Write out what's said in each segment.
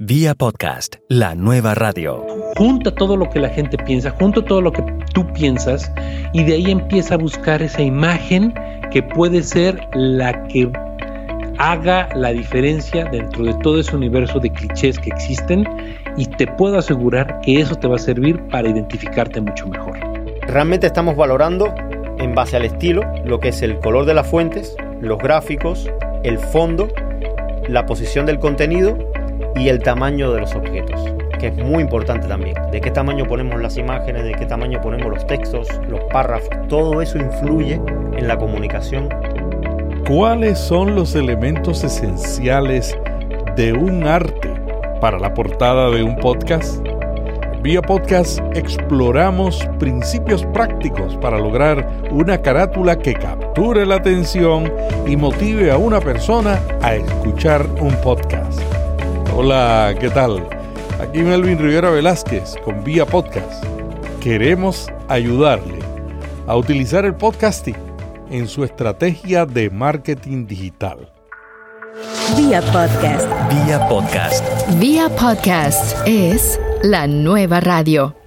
Vía podcast, la nueva radio. Junta todo lo que la gente piensa, junta todo lo que tú piensas y de ahí empieza a buscar esa imagen que puede ser la que haga la diferencia dentro de todo ese universo de clichés que existen y te puedo asegurar que eso te va a servir para identificarte mucho mejor. Realmente estamos valorando en base al estilo lo que es el color de las fuentes, los gráficos, el fondo, la posición del contenido y el tamaño de los objetos, que es muy importante también. De qué tamaño ponemos las imágenes, de qué tamaño ponemos los textos, los párrafos, todo eso influye en la comunicación. ¿Cuáles son los elementos esenciales de un arte para la portada de un podcast? Vía podcast exploramos principios prácticos para lograr una carátula que capture la atención y motive a una persona a escuchar un podcast. Hola, ¿qué tal? Aquí Melvin Rivera Velázquez con Vía Podcast. Queremos ayudarle a utilizar el podcasting en su estrategia de marketing digital. Vía Podcast. Vía podcast. Vía Podcast es la nueva radio.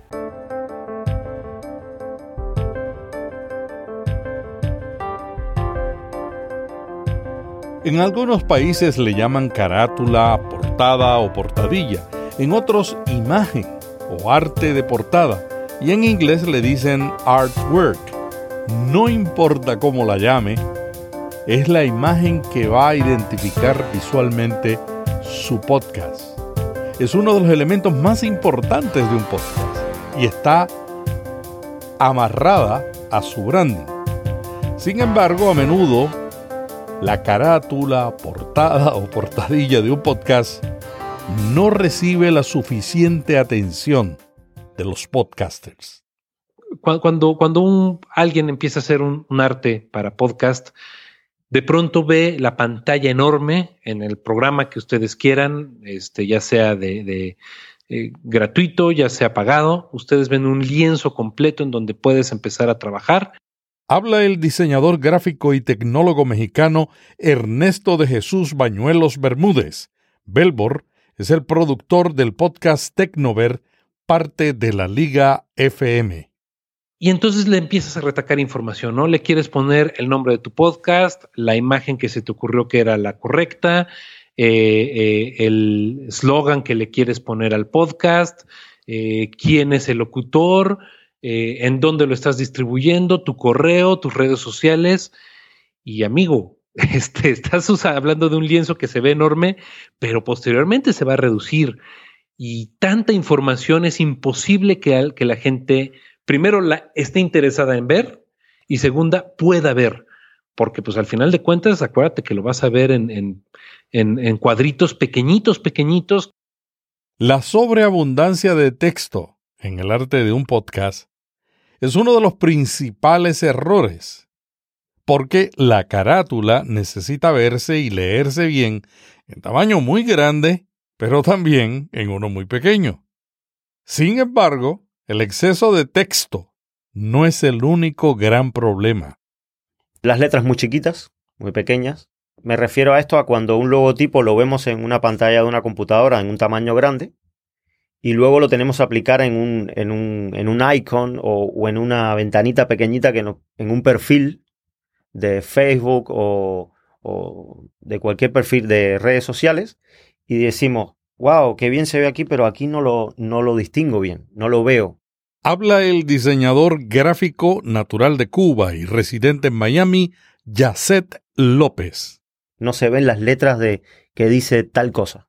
En algunos países le llaman carátula, portada o portadilla, en otros imagen o arte de portada, y en inglés le dicen artwork. No importa cómo la llame, es la imagen que va a identificar visualmente su podcast. Es uno de los elementos más importantes de un podcast y está amarrada a su branding. Sin embargo, a menudo la carátula, portada o portadilla de un podcast no recibe la suficiente atención de los podcasters. Cuando, cuando alguien empieza a hacer un, arte para podcast, de pronto ve la pantalla enorme en el programa que ustedes quieran, este, ya sea de, de eh, gratuito, ya sea pagado. Ustedes ven un lienzo completo en donde puedes empezar a trabajar. Habla el diseñador gráfico y tecnólogo mexicano Ernesto de Jesús Bañuelos Bermúdez. Belbor es el productor del podcast Tecnover, parte de la Liga FM. Y entonces le empiezas a retacar información, ¿no? Le quieres poner el nombre de tu podcast, la imagen que se te ocurrió que era la correcta, eh, eh, el slogan que le quieres poner al podcast, eh, quién es el locutor, eh, en dónde lo estás distribuyendo, tu correo, tus redes sociales. Y amigo, este, estás hablando de un lienzo que se ve enorme, pero posteriormente se va a reducir. Y tanta información es imposible que, que la gente primero esté interesada en ver y segunda pueda ver, porque pues al final de cuentas acuérdate que lo vas a ver en, en, en, en cuadritos pequeñitos, pequeñitos. La sobreabundancia de texto en el arte de un podcast es uno de los principales errores, porque la carátula necesita verse y leerse bien en tamaño muy grande, pero también en uno muy pequeño. Sin embargo, el exceso de texto no es el único gran problema. Las letras muy chiquitas, muy pequeñas. Me refiero a esto a cuando un logotipo lo vemos en una pantalla de una computadora en un tamaño grande y luego lo tenemos que aplicar en un, en un, en un icon o, o en una ventanita pequeñita que no- en un perfil de Facebook o, o de cualquier perfil de redes sociales y decimos, wow, qué bien se ve aquí, pero aquí no lo, no lo distingo bien, no lo veo. Habla el diseñador gráfico natural de Cuba y residente en Miami, Yacet López. no se ven las letras de que dice tal cosa.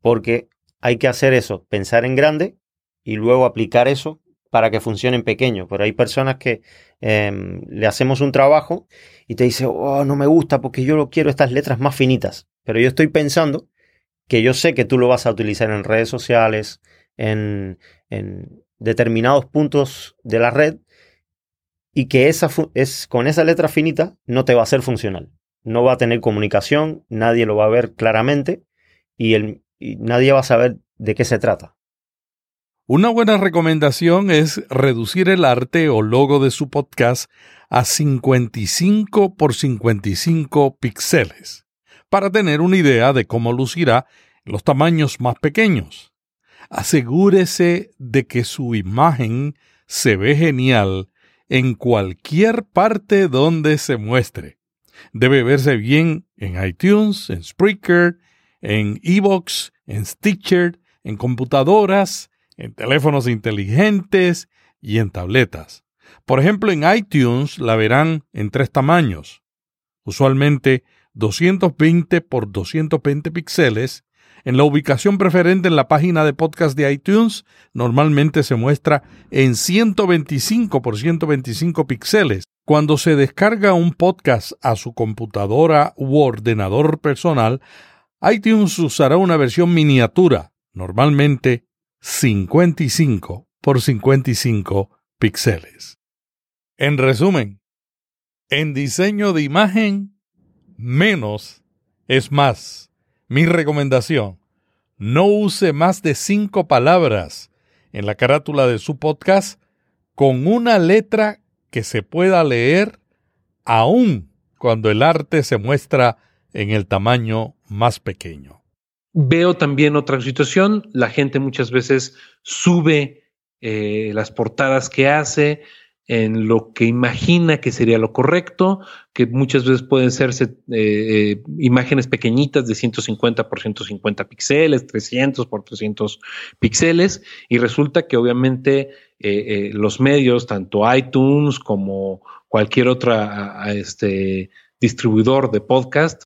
Porque hay que hacer eso, pensar en grande y luego aplicar eso para que funcione en pequeño. Pero hay personas que em, le hacemos un trabajo y te dice, oh, no me gusta porque yo quiero estas letras más finitas. Pero yo estoy pensando que yo sé que tú lo vas a utilizar en redes sociales, en, en determinados puntos de la red y que esa es, con esa letra finita no te va a ser funcional no va a tener comunicación, nadie lo va a ver claramente y, el, y nadie va a saber de qué se trata. Una buena recomendación es reducir el arte o logo de su podcast a 55 por 55 píxeles para tener una idea de cómo lucirá los tamaños más pequeños. Asegúrese de que su imagen se ve genial en cualquier parte donde se muestre. Debe verse bien en iTunes, en Spreaker, en Evox, en Stitcher, en computadoras, en teléfonos inteligentes y en tabletas. Por ejemplo, en iTunes la verán en tres tamaños, usualmente 220 por 220 píxeles. En la ubicación preferente en la página de podcast de iTunes, normalmente se muestra en 125 por 125 píxeles. Cuando se descarga un podcast a su computadora u ordenador personal, iTunes usará una versión miniatura, normalmente 55 por 55 píxeles. En resumen, en diseño de imagen, menos es más. Mi recomendación, no use más de cinco palabras en la carátula de su podcast con una letra que se pueda leer aún cuando el arte se muestra en el tamaño más pequeño. Veo también otra situación, la gente muchas veces sube eh, las portadas que hace, en lo que imagina que sería lo correcto, que muchas veces pueden ser eh, eh, imágenes pequeñitas de 150 por 150 píxeles, 300 por 300 píxeles, y resulta que obviamente los medios, tanto iTunes como cualquier otro este, distribuidor de podcast,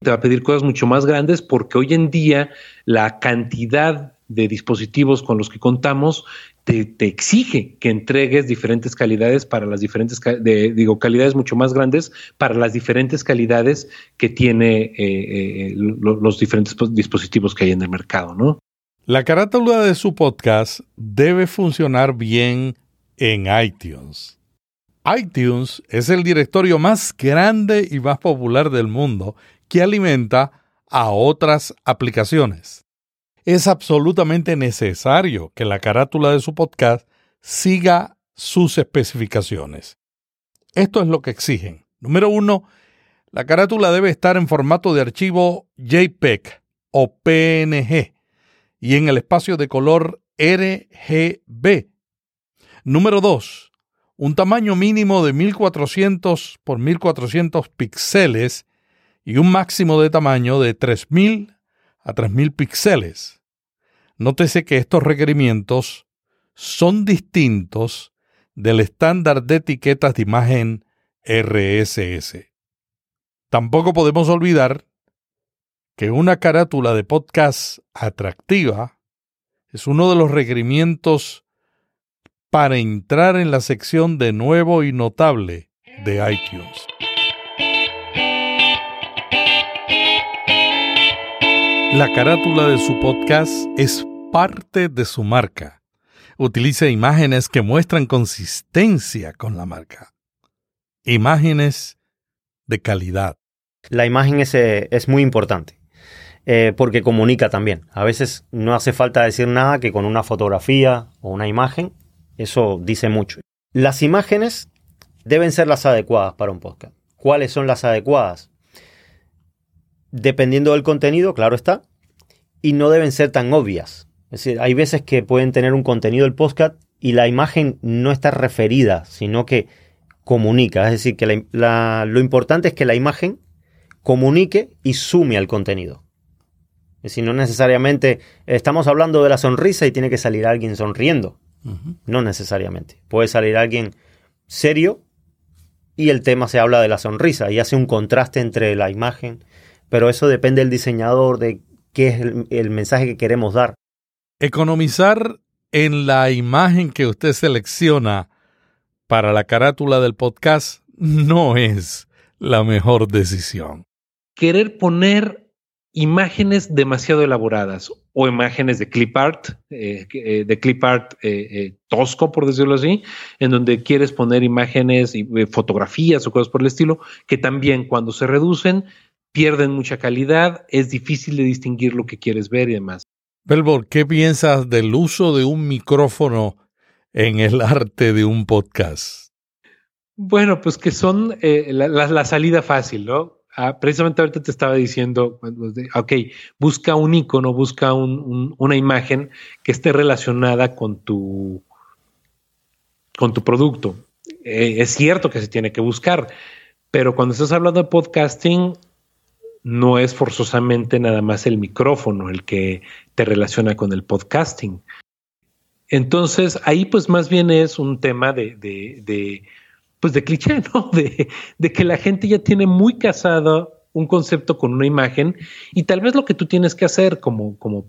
te va a pedir cosas mucho más grandes porque hoy en día la cantidad de dispositivos con los que contamos te, exige que entregues diferentes calidades para las diferentes, digo, calidades mucho más grandes para las diferentes calidades que tiene eh, eh, los diferentes dispositivos que hay en el mercado, ¿no? La carátula de su podcast debe funcionar bien en iTunes. iTunes es el directorio más grande y más popular del mundo que alimenta a otras aplicaciones es absolutamente necesario que la carátula de su podcast siga sus especificaciones. Esto es lo que exigen. Número uno, la carátula debe estar en formato de archivo JPEG o PNG y en el espacio de color RGB. Número dos, un tamaño mínimo de 1400 por 1400 píxeles y un máximo de tamaño de 3000 a 3000 píxeles. Nótese que estos requerimientos son distintos del estándar de etiquetas de imagen RSS. Tampoco podemos olvidar que una carátula de podcast atractiva es uno de los requerimientos para entrar en la sección de nuevo y notable de iTunes. La carátula de su podcast es parte de su marca. Utiliza imágenes que muestran consistencia con la marca. Imágenes de calidad. La imagen es, eh, es muy importante eh, porque comunica también. A veces no hace falta decir nada que con una fotografía o una imagen, eso dice mucho. Las imágenes deben ser las adecuadas para un podcast. ¿Cuáles son las adecuadas? Dependiendo del contenido, claro está, y no deben ser tan obvias. Es decir, hay veces que pueden tener un contenido del podcast y la imagen no está referida, sino que comunica. Es decir, que lo importante es que la imagen comunique y sume al contenido. Es decir, no necesariamente estamos hablando de la sonrisa y tiene que salir alguien sonriendo. No necesariamente. Puede salir alguien serio y el tema se habla de la sonrisa y hace un contraste entre la imagen pero eso depende del diseñador, de qué es el, mensaje que queremos dar. Economizar en la imagen que usted selecciona para la carátula del podcast no es la mejor decisión. Querer poner imágenes demasiado elaboradas o imágenes de clip art, eh, eh, de clip art eh, tosco, por decirlo así, en donde quieres poner imágenes y fotografías o cosas por el estilo, que también cuando se reducen pierden mucha calidad, es difícil de distinguir lo que quieres ver y demás. Belbor, ¿qué piensas del uso de un micrófono en el arte de un podcast? Bueno, pues que son eh, la, salida fácil, ¿no? ah, precisamente ahorita te estaba diciendo, ok, busca un icono, busca una imagen que esté relacionada con tu, con tu producto. Eh, es cierto que se tiene que buscar, pero cuando estás hablando de podcasting, no es forzosamente nada más el micrófono el que te relaciona con el podcasting. Entonces, ahí pues más bien es un tema de, de, pues de cliché, ¿no? De, de, que la gente ya tiene muy casado un concepto con una imagen y tal vez lo que tú tienes que hacer como, como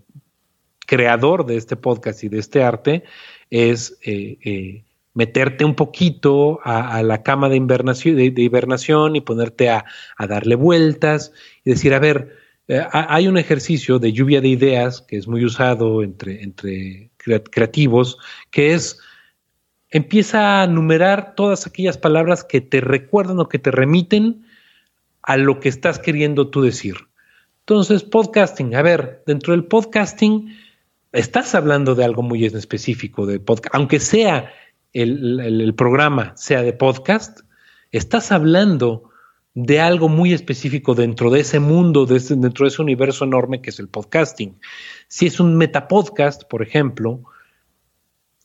creador de este podcast y de este arte es eh, eh, meterte un poquito a, la cama de hibernación, y ponerte a, darle vueltas y decir, a ver, eh, hay un ejercicio de lluvia de ideas que es muy usado entre, entre creativos, que es empieza a numerar todas aquellas palabras que te recuerdan o que te remiten a lo que estás queriendo tú decir. Entonces, podcasting, a ver, dentro del podcasting estás hablando de algo muy específico de podcast, aunque sea el, programa sea de podcast, estás hablando de algo muy específico dentro de ese mundo, dentro de ese universo enorme que es el podcasting. Si es un metapodcast, por ejemplo,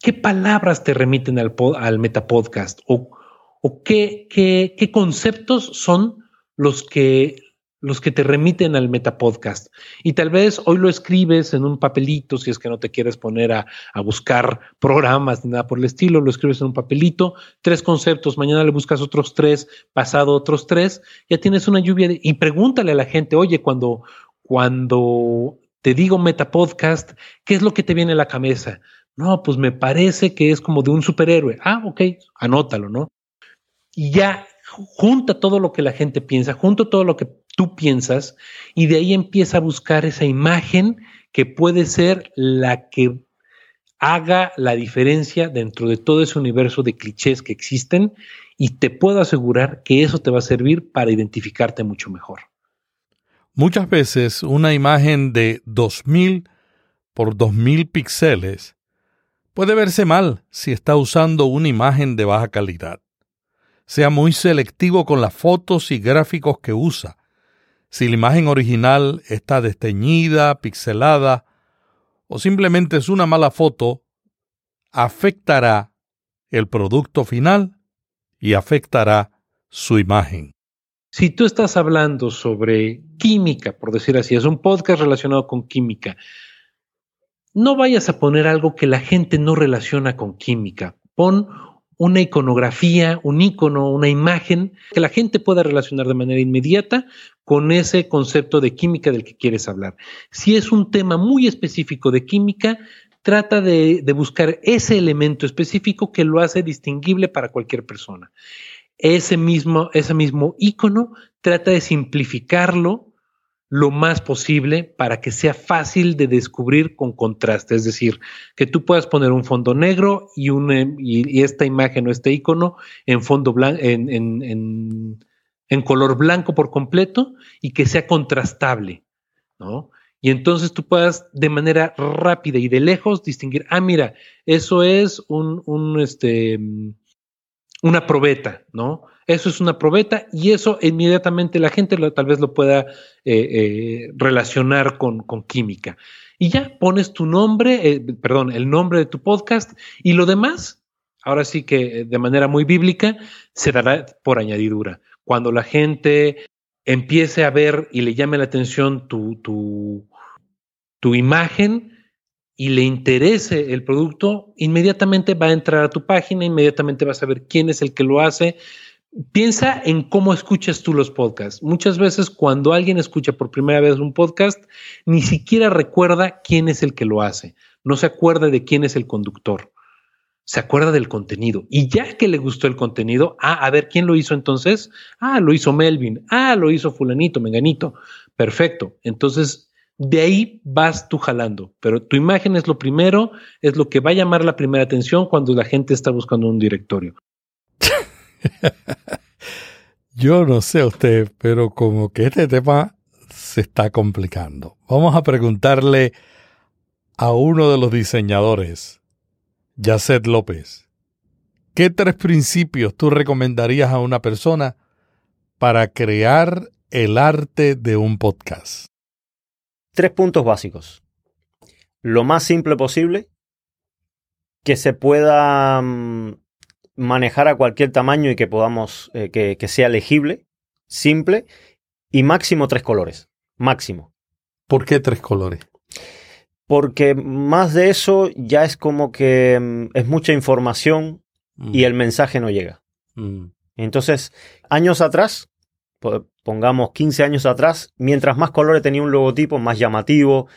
¿qué palabras te remiten al, al metapodcast? ¿O, o qué, qué conceptos son los que los que te remiten al metapodcast. Y tal vez hoy lo escribes en un papelito, si es que no te quieres poner a, buscar programas ni nada por el estilo, lo escribes en un papelito, tres conceptos, mañana le buscas otros tres, pasado otros tres, ya tienes una lluvia de, y pregúntale a la gente, oye, cuando, cuando te digo metapodcast, ¿qué es lo que te viene a la cabeza? No, pues me parece que es como de un superhéroe. Ah, ok, anótalo, ¿no? Y ya junta todo lo que la gente piensa, junta todo lo que tú piensas y de ahí empieza a buscar esa imagen que puede ser la que haga la diferencia dentro de todo ese universo de clichés que existen y te puedo asegurar que eso te va a servir para identificarte mucho mejor. Muchas veces una imagen de 2000 por 2000 píxeles puede verse mal si está usando una imagen de baja calidad. Sea muy selectivo con las fotos y gráficos que usa si la imagen original está desteñida, pixelada o simplemente es una mala foto, afectará el producto final y afectará su imagen. Si tú estás hablando sobre química, por decir así, es un podcast relacionado con química, no vayas a poner algo que la gente no relaciona con química. Pon una iconografía, un icono, una imagen que la gente pueda relacionar de manera inmediata con ese concepto de química del que quieres hablar. Si es un tema muy específico de química, trata de, buscar ese elemento específico que lo hace distinguible para cualquier persona. Ese mismo, ese mismo icono trata de simplificarlo lo más posible para que sea fácil de descubrir con contraste. Es decir, que tú puedas poner un fondo negro y, y, esta imagen o este icono en fondo blanco, en, en, color blanco por completo y que sea contrastable, ¿no? Y entonces tú puedas de manera rápida y de lejos distinguir, ah, mira, eso es un, un este, una probeta, ¿no? Eso es una probeta y eso inmediatamente la gente tal vez lo pueda eh, eh, relacionar con, química. Y ya pones tu nombre, eh, perdón, el nombre de tu podcast y lo demás, ahora sí que de manera muy bíblica, se dará por añadidura. Cuando la gente empiece a ver y le llame la atención tu, tu, tu imagen, y le interese el producto, inmediatamente va a entrar a tu página, inmediatamente va a saber quién es el que lo hace, Piensa en cómo escuchas tú los podcasts. Muchas veces cuando alguien escucha por primera vez un podcast, ni siquiera recuerda quién es el que lo hace. No se acuerda de quién es el conductor. Se acuerda del contenido. Y ya que le gustó el contenido, ah, a ver, ¿quién lo hizo entonces? Ah, lo hizo Melvin. Ah, lo hizo fulanito, menganito. Perfecto. Entonces, de ahí vas tú jalando. Pero tu imagen es lo primero, es lo que va a llamar la primera atención cuando la gente está buscando un directorio. Yo no sé usted, pero como que este tema se está complicando. Vamos a preguntarle a uno de los diseñadores, Yacet López, ¿qué tres principios tú recomendarías a una persona para crear el arte de un podcast? Tres puntos básicos. Lo más simple posible, que se pueda mm, manejar a cualquier tamaño y que podamos, eh, que, que sea legible, simple y máximo tres colores. Máximo. ¿Por qué tres colores? Porque más de eso ya es como que mm, es mucha información y Mm, el mensaje no llega. mm, Entonces, años atrás, po- pongamos 15 años atrás, mientras más colores tenía un logotipo, más llamativo,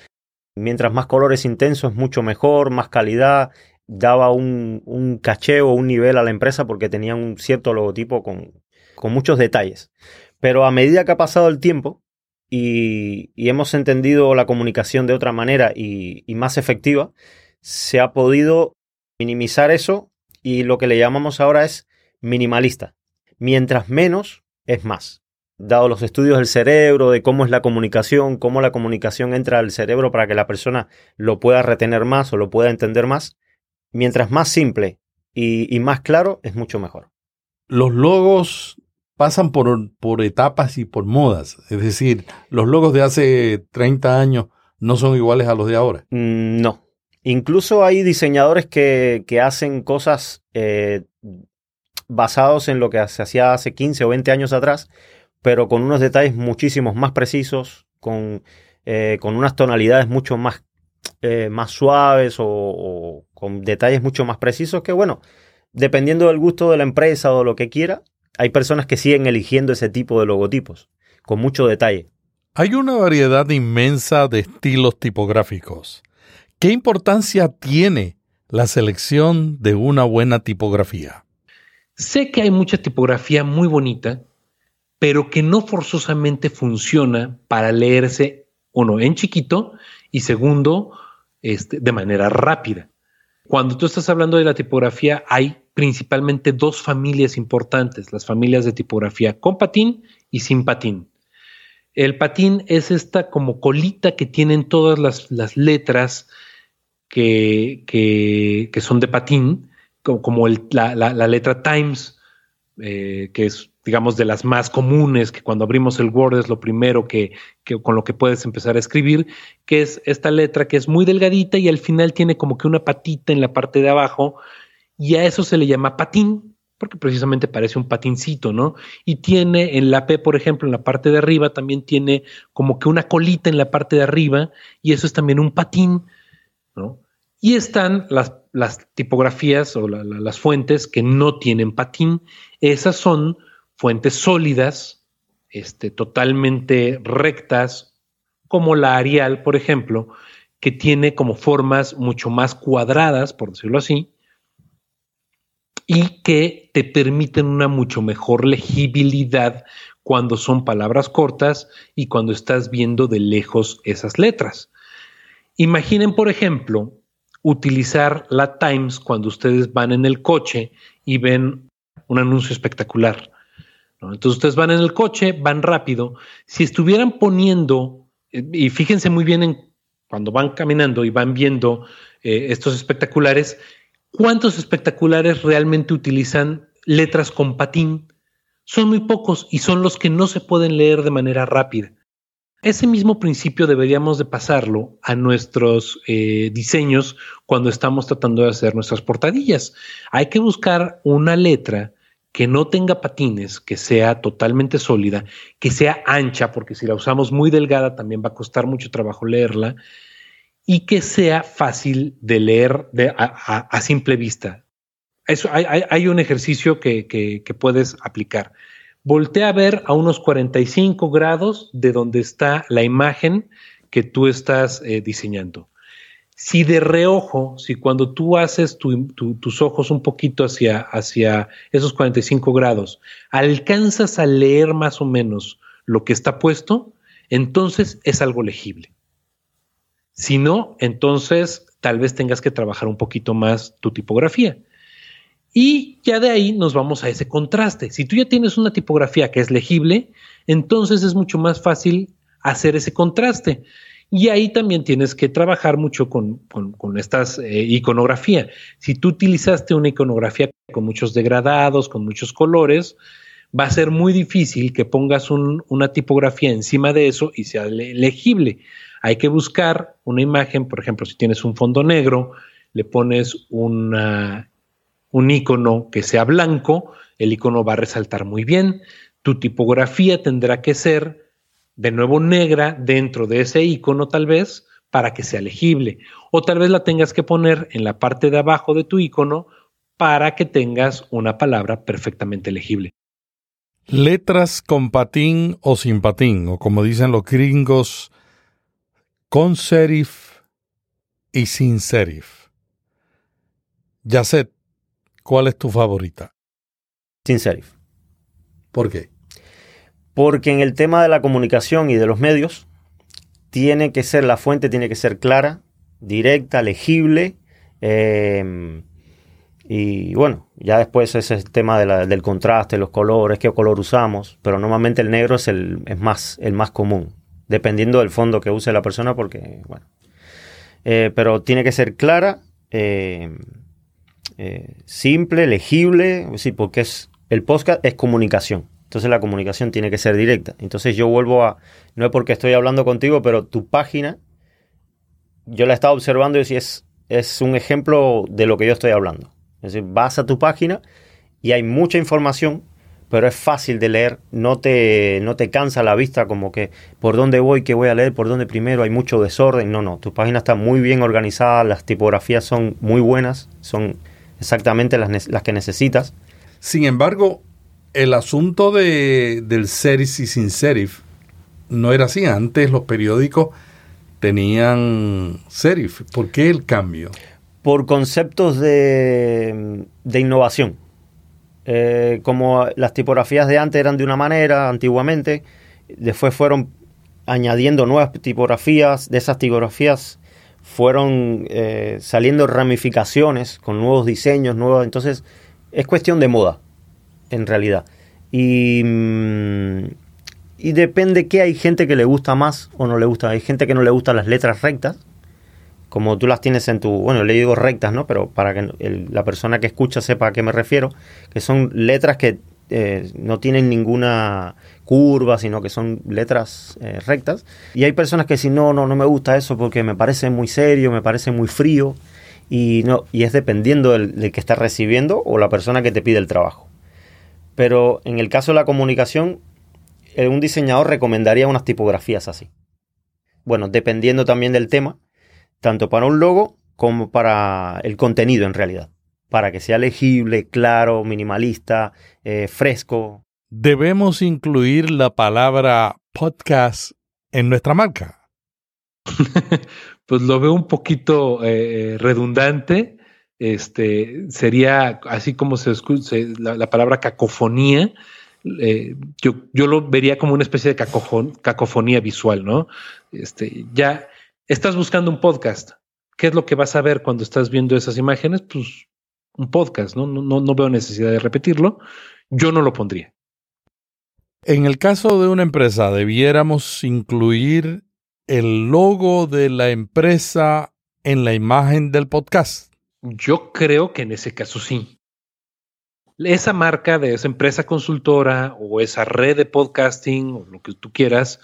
mientras más colores intensos, mucho mejor, más calidad, daba un, un caché o un nivel a la empresa porque tenía un cierto logotipo con, con muchos detalles. Pero a medida que ha pasado el tiempo y, y hemos entendido la comunicación de otra manera y, y más efectiva, se ha podido minimizar eso y lo que le llamamos ahora es minimalista. Mientras menos es más. Dado los estudios del cerebro, de cómo es la comunicación, cómo la comunicación entra al cerebro para que la persona lo pueda retener más o lo pueda entender más, mientras más simple y, y más claro es mucho mejor. Los logos pasan por, por etapas y por modas. Es decir, los logos de hace 30 años no son iguales a los de ahora. Mm, No. Incluso hay diseñadores que, que hacen cosas eh, basados en lo que se hacía hace 15 o 20 años atrás, pero con unos detalles muchísimos más precisos, con, eh, con unas tonalidades mucho más, eh, más suaves o, o con detalles mucho más precisos que, bueno, dependiendo del gusto de la empresa o lo que quiera, hay personas que siguen eligiendo ese tipo de logotipos, con mucho detalle. Hay una variedad inmensa de estilos tipográficos. ¿Qué importancia tiene la selección de una buena tipografía? Sé que hay mucha tipografía muy bonita, pero que no forzosamente funciona para leerse, uno, en chiquito y segundo, este, de manera rápida. Cuando tú estás hablando de la tipografía, hay principalmente dos familias importantes, las familias de tipografía con patín y sin patín. El patín es esta como colita que tienen todas las, las letras que, que, que, son de patín, como, como el, la, la, letra Times, eh, que es, digamos, de las más comunes, que cuando abrimos el Word es lo primero que, que, con lo que puedes empezar a escribir, que es esta letra que es muy delgadita y al final tiene como que una patita en la parte de abajo, y a eso se le llama patín, porque precisamente parece un patincito, ¿no? Y tiene en la P, por ejemplo, en la parte de arriba, también tiene como que una colita en la parte de arriba, y eso es también un patín, ¿no? Y están las, tipografías o la, la, las fuentes que no tienen patín. Esas son fuentes sólidas, este, totalmente rectas, como la Arial, por ejemplo, que tiene como formas mucho más cuadradas, por decirlo así, y que te permiten una mucho mejor legibilidad cuando son palabras cortas y cuando estás viendo de lejos esas letras. Imaginen, por ejemplo, utilizar la Times cuando ustedes van en el coche y ven un anuncio espectacular. Entonces ustedes van en el coche, van rápido. Si estuvieran poniendo, y fíjense muy bien en cuando van caminando y van viendo eh, estos espectaculares, ¿cuántos espectaculares realmente utilizan letras con patín? Son muy pocos y son los que no se pueden leer de manera rápida. Ese mismo principio deberíamos de pasarlo a nuestros eh, diseños cuando estamos tratando de hacer nuestras portadillas. Hay que buscar una letra que no tenga patines, que sea totalmente sólida, que sea ancha, porque si la usamos muy delgada también va a costar mucho trabajo leerla, y que sea fácil de leer a, simple vista. Eso, hay, un ejercicio que, que, que puedes aplicar voltea a ver a unos 45 grados de donde está la imagen que tú estás eh, diseñando. Si de reojo, si cuando tú haces tu, tu, tus ojos un poquito hacia, hacia esos 45 grados, alcanzas a leer más o menos lo que está puesto, entonces es algo legible. Si no, entonces tal vez tengas que trabajar un poquito más tu tipografía. Y ya de ahí nos vamos a ese contraste. Si tú ya tienes una tipografía que es legible, entonces es mucho más fácil hacer ese contraste. Y ahí también tienes que trabajar mucho con, con, estas eh, iconografía. Si tú utilizaste una iconografía con muchos degradados, con muchos colores, va a ser muy difícil que pongas una tipografía encima de eso y sea legible. Hay que buscar una imagen, por ejemplo, si tienes un fondo negro, le pones una, un icono que sea blanco, el icono va a resaltar muy bien. Tu tipografía tendrá que ser de nuevo negra dentro de ese icono tal vez para que sea legible. O tal vez la tengas que poner en la parte de abajo de tu icono para que tengas una palabra perfectamente legible. Letras con patín o sin patín, o como dicen los gringos, con serif y sin serif. Yacet, ¿cuál es tu favorita? Sin serif. ¿Por qué? Porque en el tema de la comunicación y de los medios, tiene que ser, la fuente tiene que ser clara, directa, legible. Em, y bueno, ya después ese es el tema del contraste, los colores, qué color usamos, pero normalmente el negro es el es más, el más común, dependiendo del fondo que use la persona, porque, bueno. Eh, pero tiene que ser clara, em, eh, simple, legible, sí, porque es, el podcast es comunicación. Entonces la comunicación tiene que ser directa. Entonces yo vuelvo a, no es porque estoy hablando contigo, pero tu página, yo la he estado observando y es, es un ejemplo de lo que yo estoy hablando. Es decir, vas a tu página y hay mucha información, pero es fácil de leer, no te, no te cansa la vista como que por dónde voy, qué voy a leer, por dónde primero, hay mucho desorden. No, no, tu página está muy bien organizada, las tipografías son muy buenas, son exactamente las, las que necesitas. Sin embargo, el asunto de, del serif y sin serif no era así. Antes los periódicos tenían serif. ¿Por qué el cambio? Por conceptos de, de innovación. Eh, como las tipografías de antes eran de una manera, antiguamente, después fueron añadiendo nuevas tipografías, de esas tipografías fueron eh, saliendo ramificaciones con nuevos diseños, nuevos, entonces es cuestión de moda en realidad. Y, mm, y depende que hay gente que le gusta más o no le gusta. Hay gente que no le gustan las letras rectas, como tú las tienes en tu, bueno, le digo rectas, ¿no? Pero para que la persona que escucha sepa a qué me refiero, que son letras que eh, no tienen ninguna curva, sino que son letras eh, rectas. Y hay personas que si no, no, no me gusta eso porque me parece muy serio, me parece muy frío. Y, no, y es dependiendo del, del que está recibiendo o la persona que te pide el trabajo. Pero en el caso de la comunicación, eh, un diseñador recomendaría unas tipografías así. Bueno, dependiendo también del tema, tanto para un logo como para el contenido en realidad. Para que sea legible, claro, minimalista, eh, fresco. ¿Debemos incluir la palabra podcast en nuestra marca? pues lo veo un poquito eh, redundante este, sería así como se escucha la, palabra cacofonía. Eh, yo, yo, lo vería como una especie de cacofonía visual, ¿no? Este, ya estás buscando un podcast. ¿Qué es lo que vas a ver cuando estás viendo esas imágenes? Pues un podcast, ¿no? No, no veo necesidad de repetirlo. Yo no lo pondría. En el caso de una empresa, debiéramos incluir el logo de la empresa en la imagen del podcast. Yo creo que en ese caso sí. Esa marca de esa empresa consultora o esa red de podcasting o lo que tú quieras,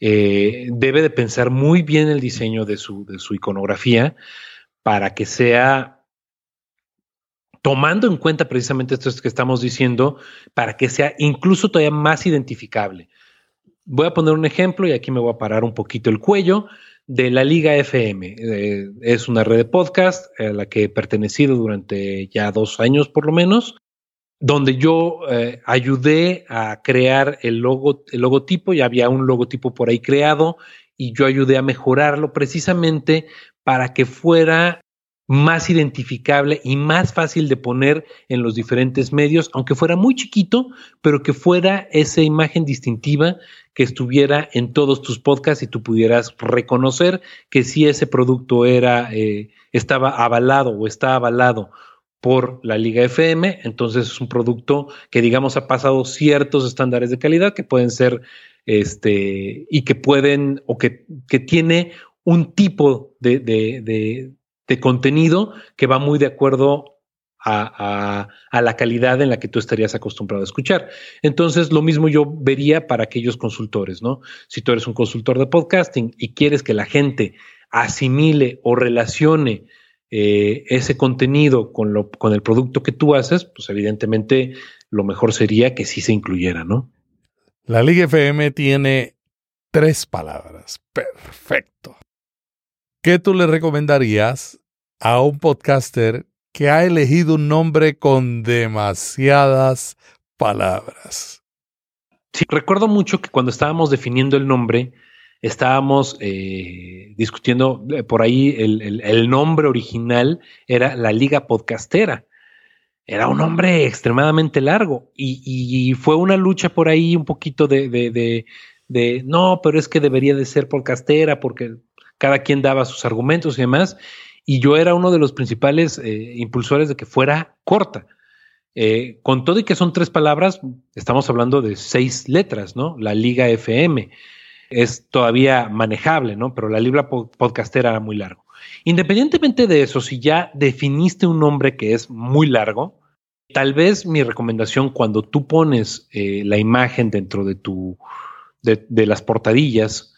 eh, debe de pensar muy bien el diseño de su, de su iconografía para que sea, tomando en cuenta precisamente esto que estamos diciendo, para que sea incluso todavía más identificable. Voy a poner un ejemplo y aquí me voy a parar un poquito el cuello de la Liga FM. Eh, es una red de podcast a la que he pertenecido durante ya dos años por lo menos, donde yo eh, ayudé a crear el, logo, el logotipo, ya había un logotipo por ahí creado y yo ayudé a mejorarlo precisamente para que fuera más identificable y más fácil de poner en los diferentes medios, aunque fuera muy chiquito, pero que fuera esa imagen distintiva que estuviera en todos tus podcasts y tú pudieras reconocer que si ese producto era, eh, estaba avalado o está avalado por la Liga FM, entonces es un producto que digamos ha pasado ciertos estándares de calidad que pueden ser este y que pueden o que, que tiene un tipo de, de, de contenido que va muy de acuerdo a, la calidad en la que tú estarías acostumbrado a escuchar. Entonces, lo mismo yo vería para aquellos consultores, ¿no? Si tú eres un consultor de podcasting y quieres que la gente asimile o relacione eh, ese contenido con, lo, con el producto que tú haces, pues evidentemente lo mejor sería que sí se incluyera, ¿no? La Liga FM tiene tres palabras. Perfecto. ¿Qué tú le recomendarías a un podcaster que ha elegido un nombre con demasiadas palabras? Sí, recuerdo mucho que cuando estábamos definiendo el nombre, estábamos eh, discutiendo eh, por ahí el, nombre original era la Liga Podcastera. Era un nombre extremadamente largo y, fue una lucha por ahí un poquito de, de, no, pero es que debería de ser podcastera porque cada quien daba sus argumentos y demás. Y yo era uno de los principales eh, impulsores de que fuera corta. con todo y que son tres palabras, estamos hablando de seis letras, ¿no? La Liga FM es todavía manejable, ¿no? Pero la libra podcastera era muy largo. Independientemente de eso, si ya definiste un nombre que es muy largo, tal vez mi recomendación cuando tú pones eh, la imagen dentro de tu de, las portadillas,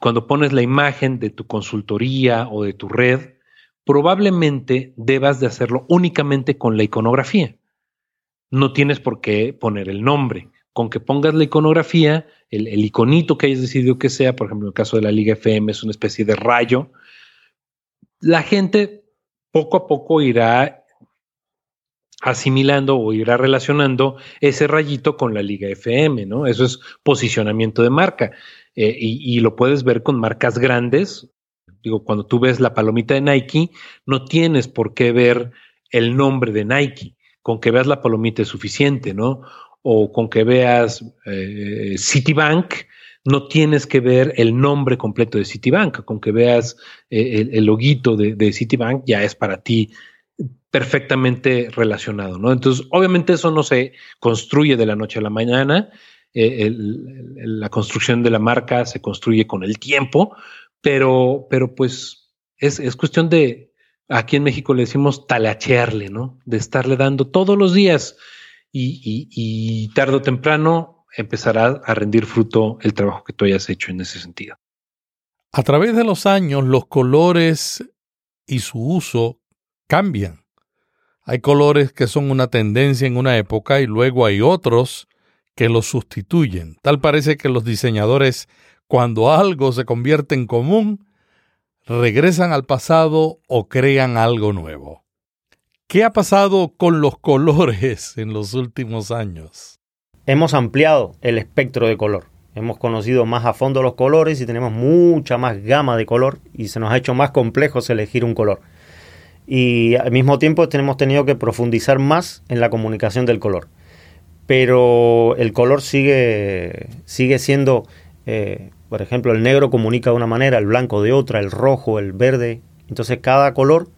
cuando pones la imagen de tu consultoría o de tu red, probablemente debas de hacerlo únicamente con la iconografía. No tienes por qué poner el nombre. Con que pongas la iconografía, el, iconito que hayas decidido que sea, por ejemplo, en el caso de la Liga FM es una especie de rayo, la gente poco a poco irá asimilando o irá relacionando ese rayito con la Liga FM, ¿no? Eso es posicionamiento de marca. Eh, y, lo puedes ver con marcas grandes. Digo, cuando tú ves la palomita de Nike, no tienes por qué ver el nombre de Nike. Con que veas la palomita es suficiente, ¿no? o con que veas eh, Citibank, no tienes que ver el nombre completo de Citibank, con que veas eh, el, loguito de, Citibank ya es para ti perfectamente relacionado, ¿no? Entonces, obviamente eso no se construye de la noche a la mañana, eh, la construcción de la marca se construye con el tiempo, pero, pero pues es, es cuestión de, aquí en México le decimos talachearle, ¿no? De estarle dando todos los días y, tarde o temprano empezará a rendir fruto el trabajo que tú hayas hecho en ese sentido. A través de los años, los colores y su uso cambian. Hay colores que son una tendencia en una época y luego hay otros que los sustituyen. Tal parece que los diseñadores, cuando algo se convierte en común, regresan al pasado o crean algo nuevo. ¿Qué ha pasado con los colores en los últimos años? Hemos ampliado el espectro de color. Hemos conocido más a fondo los colores y tenemos mucha más gama de color y se nos ha hecho más complejo elegir un color. Y al mismo tiempo hemos tenido que profundizar más en la comunicación del color. Pero el color sigue, sigue siendo, eh, por ejemplo, el negro comunica de una manera, el blanco de otra, el rojo, el verde. Entonces cada color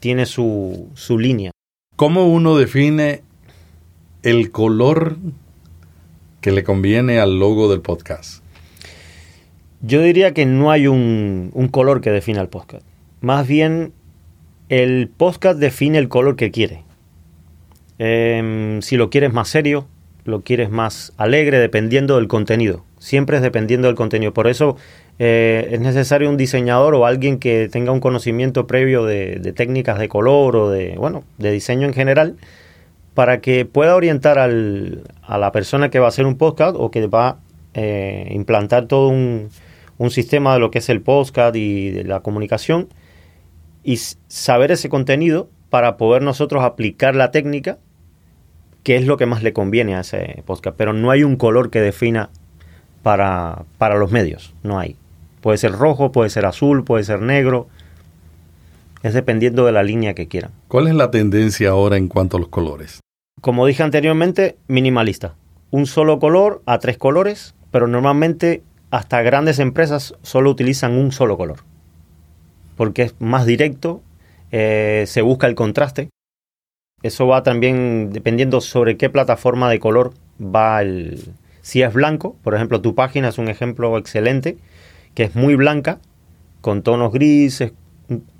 tiene su, su línea. ¿Cómo uno define el color que le conviene al logo del podcast? Yo diría que no hay un, color que defina el podcast. Más bien, el podcast define el color que quiere. Em, si lo quieres más serio, lo quieres más alegre, dependiendo del contenido. Siempre es dependiendo del contenido. Por eso eh, es necesario un diseñador o alguien que tenga un conocimiento previo de, técnicas de color o de, bueno, de diseño en general para que pueda orientar a la persona que va a hacer un podcast o que va a eh, implantar todo un, un, sistema de lo que es el podcast y de la comunicación y saber ese contenido para poder nosotros aplicar la técnica que es lo que más le conviene a ese podcast. Pero no hay un color que defina para, para los medios, no hay. Puede ser rojo, puede ser azul, puede ser negro. Es dependiendo de la línea que quieran. ¿Cuál es la tendencia ahora en cuanto a los colores? Como dije anteriormente, minimalista. Un solo color a tres colores, pero normalmente hasta grandes empresas solo utilizan un solo color. Porque es más directo, eh, se busca el contraste. Eso va también dependiendo sobre qué plataforma de color va el... Si es blanco, por ejemplo, tu página es un ejemplo excelente que es muy blanca, con tonos grises,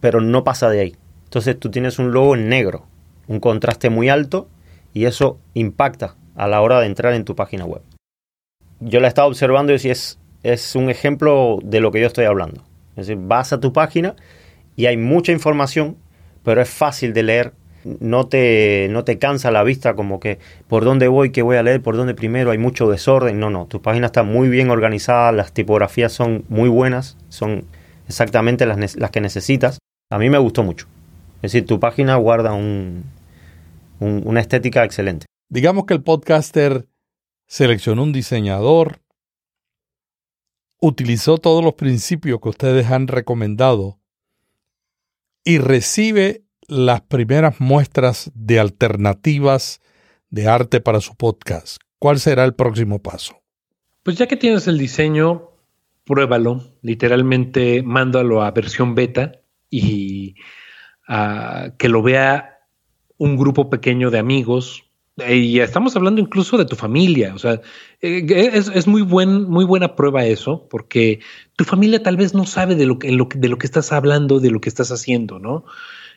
pero no pasa de ahí. Entonces tú tienes un logo en negro. un contraste muy alto y eso impacta a la hora de entrar en tu página web. Yo la he estado observando y es, es un ejemplo de lo que yo estoy hablando. Es decir, vas a tu página y hay mucha información, pero es fácil de leer. No te, no te cansa la vista como que por dónde voy, qué voy a leer, por dónde primero, hay mucho desorden. No, no, tu página está muy bien organizada, las tipografías son muy buenas, son exactamente las, las que necesitas. A mí me gustó mucho. Es decir, tu página guarda un, una estética excelente. Digamos que el podcaster seleccionó un diseñador, utilizó todos los principios que ustedes han recomendado y recibe las primeras muestras de alternativas de arte para su podcast. ¿Cuál será el próximo paso? Pues ya que tienes el diseño, pruébalo, literalmente mándalo a versión beta y que lo vea un grupo pequeño de amigos. Y estamos hablando incluso de tu familia. O sea, eh, es, muy, buen, muy buena prueba eso, porque tu familia tal vez no sabe de lo, que, de lo que estás hablando, de lo que estás haciendo, ¿no?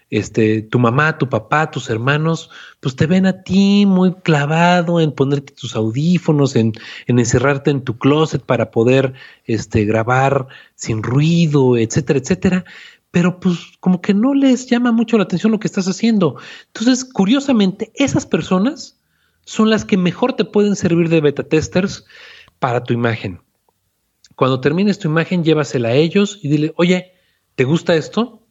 Este, tu mamá, tu papá, tus hermanos, pues te ven a ti muy clavado en ponerte tus audífonos, en, en encerrarte en tu closet para poder este, grabar sin ruido, etcétera, etcétera pero pues como que no les llama mucho la atención lo que estás haciendo. Entonces, curiosamente, esas personas son las que mejor te pueden servir de beta testers para tu imagen. Cuando termines tu imagen, llévasela a ellos y dile, oye, ¿te gusta esto?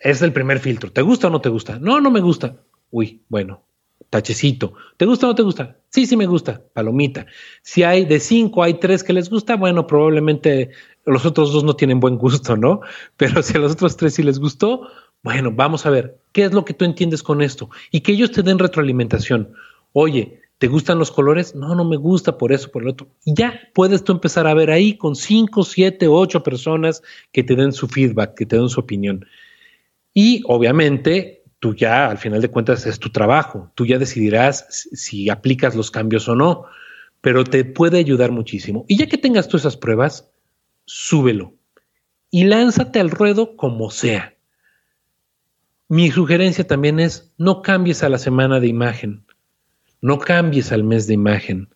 Es el primer filtro. ¿Te gusta o no te gusta? No, no me gusta. Uy, bueno, tachecito. ¿Te gusta o no te gusta? Sí, sí me gusta, palomita. Si hay de cinco, hay tres que les gusta, bueno, probablemente los otros dos no tienen buen gusto, ¿no? Pero si a los otros tres sí les gustó, bueno, vamos a ver, ¿qué es lo que tú entiendes con esto? Y que ellos te den retroalimentación. Oye, ¿te gustan los colores? No, no me gusta por eso, por el otro. Y ya puedes tú empezar a ver ahí con cinco, siete, ocho personas que te den su feedback, que te den su opinión. Y obviamente tú ya, al final de cuentas, es tu trabajo. Tú ya decidirás si aplicas los cambios o no, pero te puede ayudar muchísimo. Y ya que tengas tú esas pruebas, súbelo y lánzate al ruedo como sea. Mi sugerencia también es no cambies a la semana de imagen, no cambies al mes de imagen.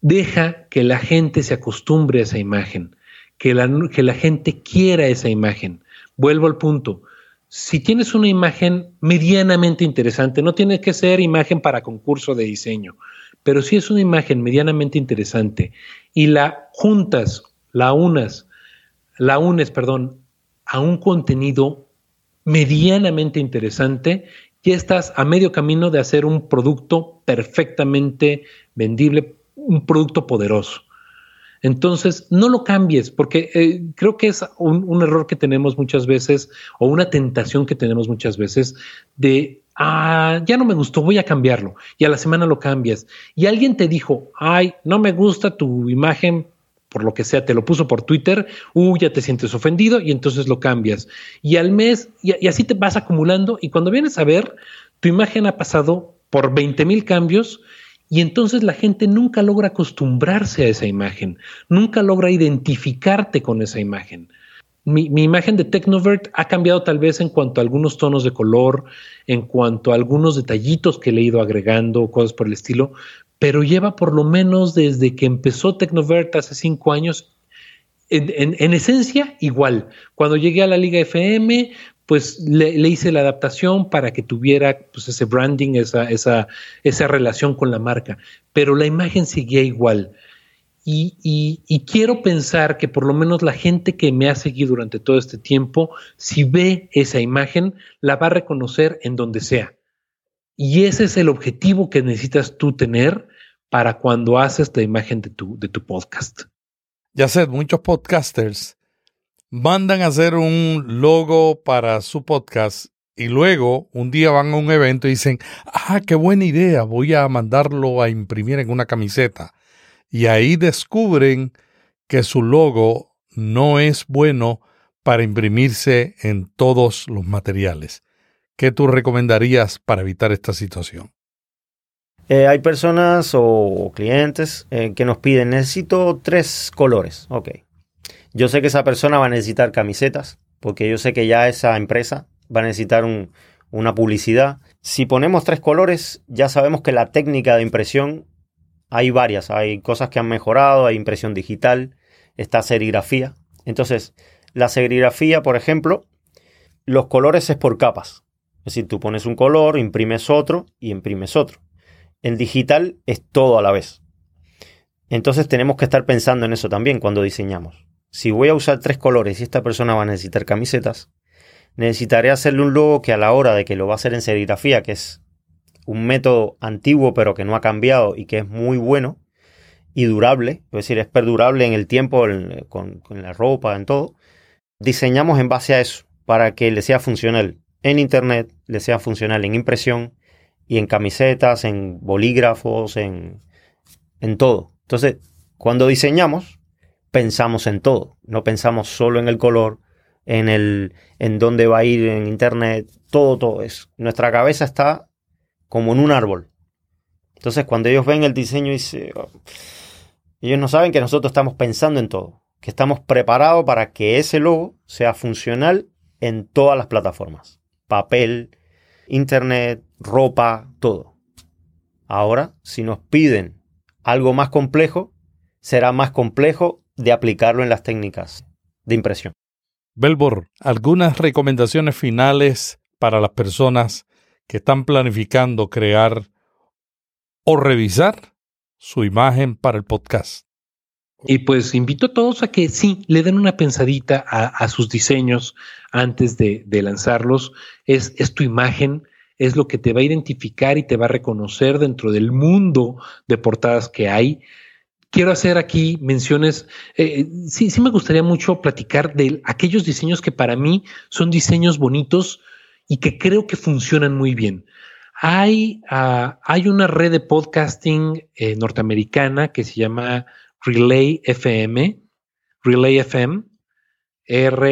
Deja que la gente se acostumbre a esa imagen, que la, que la gente quiera esa imagen. Vuelvo al punto. Si tienes una imagen medianamente interesante, no tiene que ser imagen para concurso de diseño, pero si es una imagen medianamente interesante y la juntas la unas, la unes, perdón, a un contenido medianamente interesante, ya estás a medio camino de hacer un producto perfectamente vendible, un producto poderoso. Entonces, no lo cambies, porque eh, creo que es un, error que tenemos muchas veces, o una tentación que tenemos muchas veces, de, ah, ya no me gustó, voy a cambiarlo, y a la semana lo cambias. Y alguien te dijo, ay, no me gusta tu imagen por lo que sea, te lo puso por Twitter, uh, ya te sientes ofendido y entonces lo cambias. Y al mes, y, así te vas acumulando y cuando vienes a ver, tu imagen ha pasado por 20 mil cambios y entonces la gente nunca logra acostumbrarse a esa imagen, nunca logra identificarte con esa imagen. Mi, imagen de Technovert ha cambiado tal vez en cuanto a algunos tonos de color, en cuanto a algunos detallitos que le he ido agregando, cosas por el estilo, pero lleva por lo menos desde que empezó Tecnovert hace cinco años, en, esencia igual. Cuando llegué a la Liga FM, pues le, hice la adaptación para que tuviera pues, ese branding, esa, esa, esa relación con la marca, pero la imagen seguía igual. Y, y, quiero pensar que por lo menos la gente que me ha seguido durante todo este tiempo, si ve esa imagen, la va a reconocer en donde sea. Y ese es el objetivo que necesitas tú tener para cuando haces la imagen de tu, de tu podcast. Ya sé, muchos podcasters mandan a hacer un logo para su podcast y luego un día van a un evento y dicen, ah, qué buena idea, voy a mandarlo a imprimir en una camiseta. Y ahí descubren que su logo no es bueno para imprimirse en todos los materiales. ¿Qué tú recomendarías para evitar esta situación? Eh, hay personas o, clientes eh, que nos piden, necesito tres colores. Ok. Yo sé que esa persona va a necesitar camisetas, porque yo sé que ya esa empresa va a necesitar un, una publicidad. Si ponemos tres colores, ya sabemos que la técnica de impresión hay varias. Hay cosas que han mejorado, hay impresión digital, está serigrafía. Entonces, la serigrafía, por ejemplo, los colores es por capas. Es decir, tú pones un color, imprimes otro y imprimes otro. El digital es todo a la vez. Entonces tenemos que estar pensando en eso también cuando diseñamos. Si voy a usar tres colores y esta persona va a necesitar camisetas, necesitaré hacerle un logo que a la hora de que lo va a hacer en serigrafía, que es un método antiguo pero que no ha cambiado y que es muy bueno y durable, es decir, es perdurable en el tiempo, con, la ropa, en todo, diseñamos en base a eso para que le sea funcional en Internet, le sea funcional en impresión y en camisetas, en bolígrafos, en, en todo. Entonces, cuando diseñamos, pensamos en todo, no pensamos solo en el color, en el en dónde va a ir en internet, todo, todo eso. Nuestra cabeza está como en un árbol. Entonces, cuando ellos ven el diseño, dice, oh", ellos no saben que nosotros estamos pensando en todo, que estamos preparados para que ese logo sea funcional en todas las plataformas. Papel, internet, ropa, todo. Ahora, si nos piden algo más complejo, será más complejo de aplicarlo en las técnicas de impresión. Belbor, algunas recomendaciones finales para las personas que están planificando crear o revisar su imagen para el podcast. Y pues invito a todos a que sí, le den una pensadita a, sus diseños antes de, de lanzarlos. Es, es, tu imagen, es lo que te va a identificar y te va a reconocer dentro del mundo de portadas que hay quiero hacer aquí menciones. Eh, sí, sí me gustaría mucho platicar de aquellos diseños que para mí son diseños bonitos y que creo que funcionan muy bien. Hay, ah, una red de podcasting eh, norteamericana que se llama Relay FM, Relay FM, R-E-L-A-Y.fm.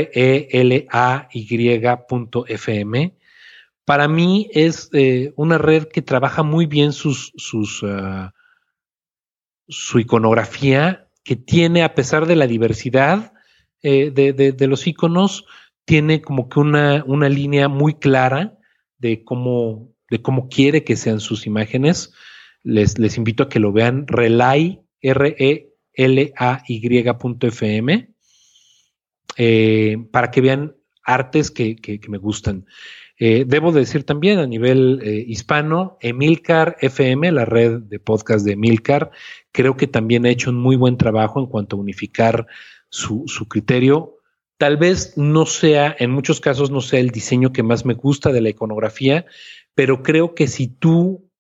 Para mí es eh, una red que trabaja muy bien sus, sus, ah, su iconografía que tiene, a pesar de la diversidad eh, de, los iconos, tiene como que una, una, línea muy clara de cómo, de cómo quiere que sean sus imágenes. Les, les invito a que lo vean, relay, R-E-L-A-Y.fm, eh, para que vean artes que, que me gustan. Eh, debo decir también a nivel eh, hispano, Emilcar FM, la red de podcast de Emilcar, creo que también ha hecho un muy buen trabajo en cuanto a unificar su, criterio. Tal vez no sea, en muchos casos no sea el diseño que más me gusta de la iconografía, pero creo que si tú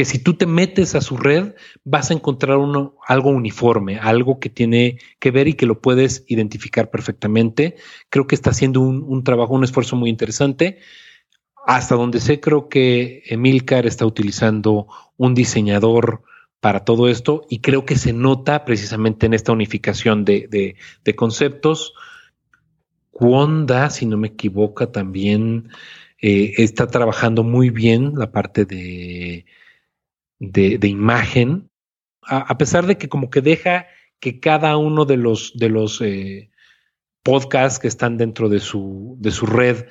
que si tú te metes a su red vas a encontrar algo uniforme, algo que tiene que ver y que lo puedes identificar perfectamente. Creo que está haciendo un, trabajo, un esfuerzo muy interesante. Hasta donde sé, creo que Emilcar está utilizando un diseñador para todo esto y creo que se nota precisamente en esta unificación de, conceptos. Wanda, si no me equivoco, también eh, está trabajando muy bien la parte de de, imagen, a, pesar de que como que deja que cada uno de los, de los eh, podcasts que están dentro de su, de su red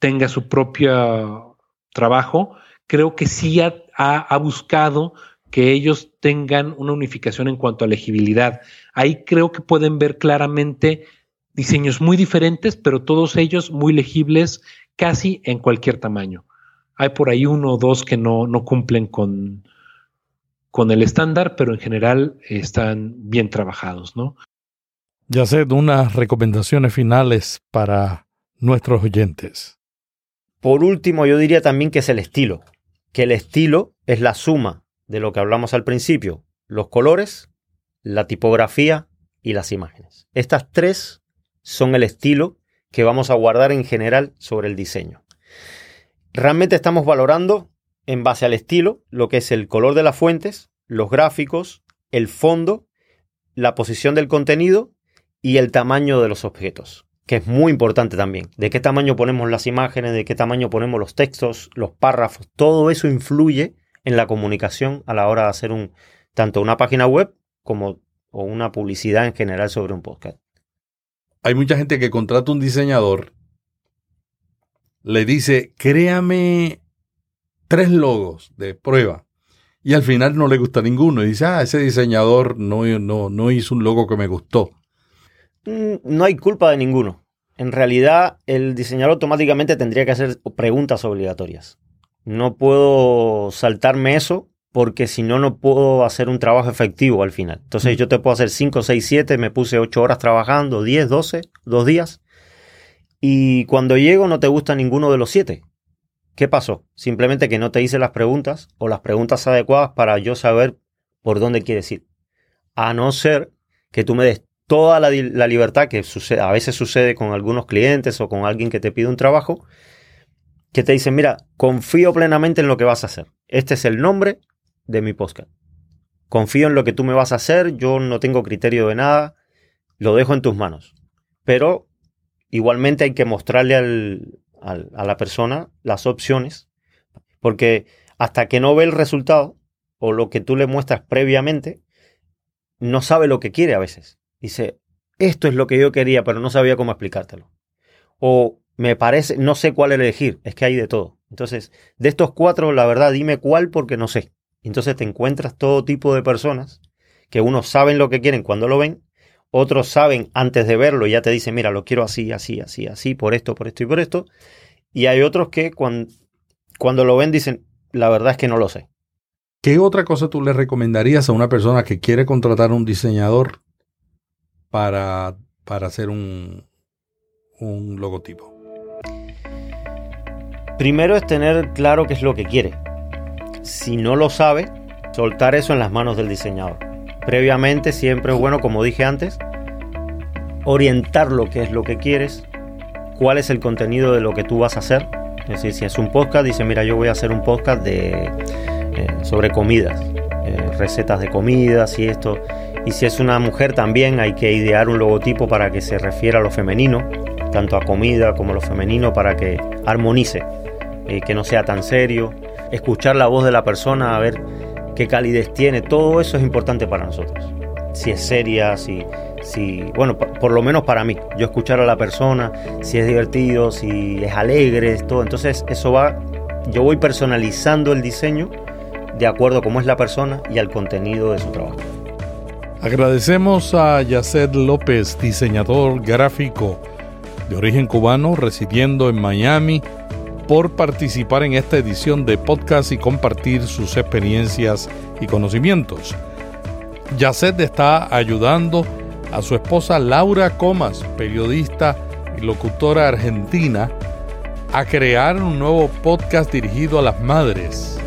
tenga su propio trabajo, creo que sí ha, ha, buscado que ellos tengan una unificación en cuanto a legibilidad. Ahí creo que pueden ver claramente diseños muy diferentes, pero todos ellos muy legibles casi en cualquier tamaño. Hay por ahí uno o dos que no, no cumplen con, con el estándar, pero en general están bien trabajados, ¿no? Ya sé, unas recomendaciones finales para nuestros oyentes. Por último, yo diría también que es el estilo, que el estilo es la suma de lo que hablamos al principio, los colores, la tipografía y las imágenes. Estas tres son el estilo que vamos a guardar en general sobre el diseño. Realmente estamos valorando en base al estilo lo que es el color de las fuentes, los gráficos, el fondo, la posición del contenido y el tamaño de los objetos, que es muy importante también. De qué tamaño ponemos las imágenes, de qué tamaño ponemos los textos, los párrafos, todo eso influye en la comunicación a la hora de hacer un tanto una página web como o una publicidad en general sobre un podcast. Hay mucha gente que contrata un diseñador le dice, créame tres logos de prueba. Y al final no le gusta ninguno. Y dice, ah, ese diseñador no, no, no hizo un logo que me gustó. Mm, No hay culpa de ninguno. En realidad, el diseñador automáticamente tendría que hacer preguntas obligatorias. No puedo saltarme eso porque si no, no puedo hacer un trabajo efectivo al final. Entonces, yo te puedo hacer 5, 6, 7, me puse 8 horas trabajando, 10, 12, dos días. Y cuando llego no te gusta ninguno de los 7. ¿Qué pasó? Simplemente que no te hice las preguntas o las preguntas adecuadas para yo saber por dónde quieres ir. A no ser que tú me des toda la libertad que sucede, a veces sucede con algunos clientes o con alguien que te pide un trabajo, que te dicen, mira, confío plenamente en lo que vas a hacer. Este es el nombre de mi podcast. Confío en lo que tú me vas a hacer, yo no tengo criterio de nada, lo dejo en tus manos. Pero igualmente hay que mostrarle al, a la persona las opciones, porque hasta que no ve el resultado o lo que tú le muestras previamente, no sabe lo que quiere a veces. Dice, esto es lo que yo quería, pero no sabía cómo explicártelo. O me parece, no sé cuál elegir, es que hay de todo. Entonces, de estos cuatro, la verdad, dime cuál porque no sé. Entonces te encuentras todo tipo de personas que unos saben lo que quieren cuando lo ven, otros saben antes de verlo y ya te dicen, mira, lo quiero así, así, así, así, por esto, por esto y por esto. Y hay otros que cuando, cuando lo ven dicen, la verdad es que no lo sé. ¿Qué otra cosa tú le recomendarías a una persona que quiere contratar a un diseñador para, para hacer un, un logotipo? Primero es tener claro qué es lo que quiere. Si no lo sabe, soltar eso en las manos del diseñador. Previamente siempre es bueno, como dije antes, orientar lo que es lo que quieres, cuál es el contenido de lo que tú vas a hacer. Es decir, si es un podcast, dice, mira, yo voy a hacer un podcast de, eh, sobre comidas, eh, recetas de comidas y esto. Y si es una mujer también hay que idear un logotipo para que se refiera a lo femenino, tanto a comida como a lo femenino, para que armonice, eh, que no sea tan serio. Escuchar la voz de la persona, a ver qué calidez tiene, todo eso es importante para nosotros. Si es seria, si, si bueno, por, lo menos para mí, yo escuchar a la persona, si es divertido, si es alegre, todo. Entonces eso va, yo voy personalizando el diseño de acuerdo a cómo es la persona y al contenido de su trabajo. Agradecemos a Yacet López, diseñador gráfico de origen cubano, residiendo en Miami, por participar en esta edición de podcast y compartir sus experiencias y conocimientos. Yacet está ayudando a su esposa Laura Comas, periodista y locutora argentina, a crear un nuevo podcast dirigido a las madres.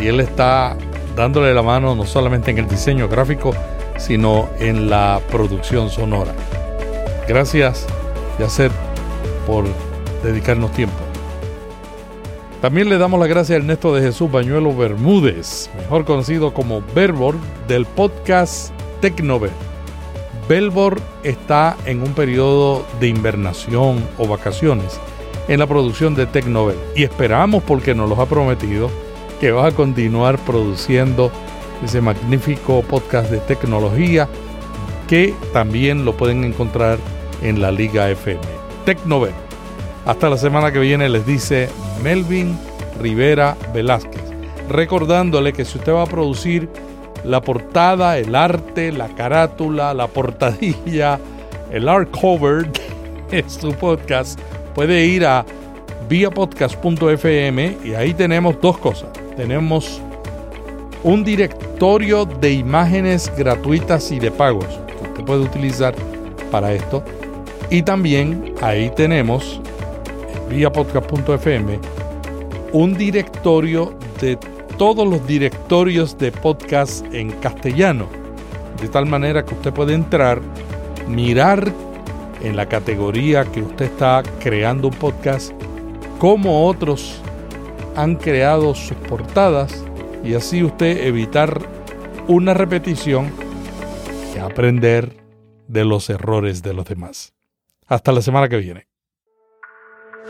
Y él está dándole la mano no solamente en el diseño gráfico, sino en la producción sonora. Gracias, Yacet, por dedicarnos tiempo. También le damos las gracias a Ernesto de Jesús Bañuelo Bermúdez, mejor conocido como Verbor, del podcast Tecnover. Belbor está en un periodo de invernación o vacaciones en la producción de Tecnover y esperamos, porque nos lo ha prometido, que va a continuar produciendo ese magnífico podcast de tecnología que también lo pueden encontrar en la Liga FM. Tecnover. Hasta la semana que viene les dice Melvin Rivera Velázquez. Recordándole que si usted va a producir la portada, el arte, la carátula, la portadilla, el art cover de su podcast, puede ir a viapodcast.fm y ahí tenemos dos cosas. Tenemos un directorio de imágenes gratuitas y de pagos que usted puede utilizar para esto. Y también ahí tenemos vía podcast.fm un directorio de todos los directorios de podcast en castellano. De tal manera que usted puede entrar, mirar en la categoría que usted está creando un podcast, cómo otros han creado sus portadas y así usted evitar una repetición y aprender de los errores de los demás. Hasta la semana que viene.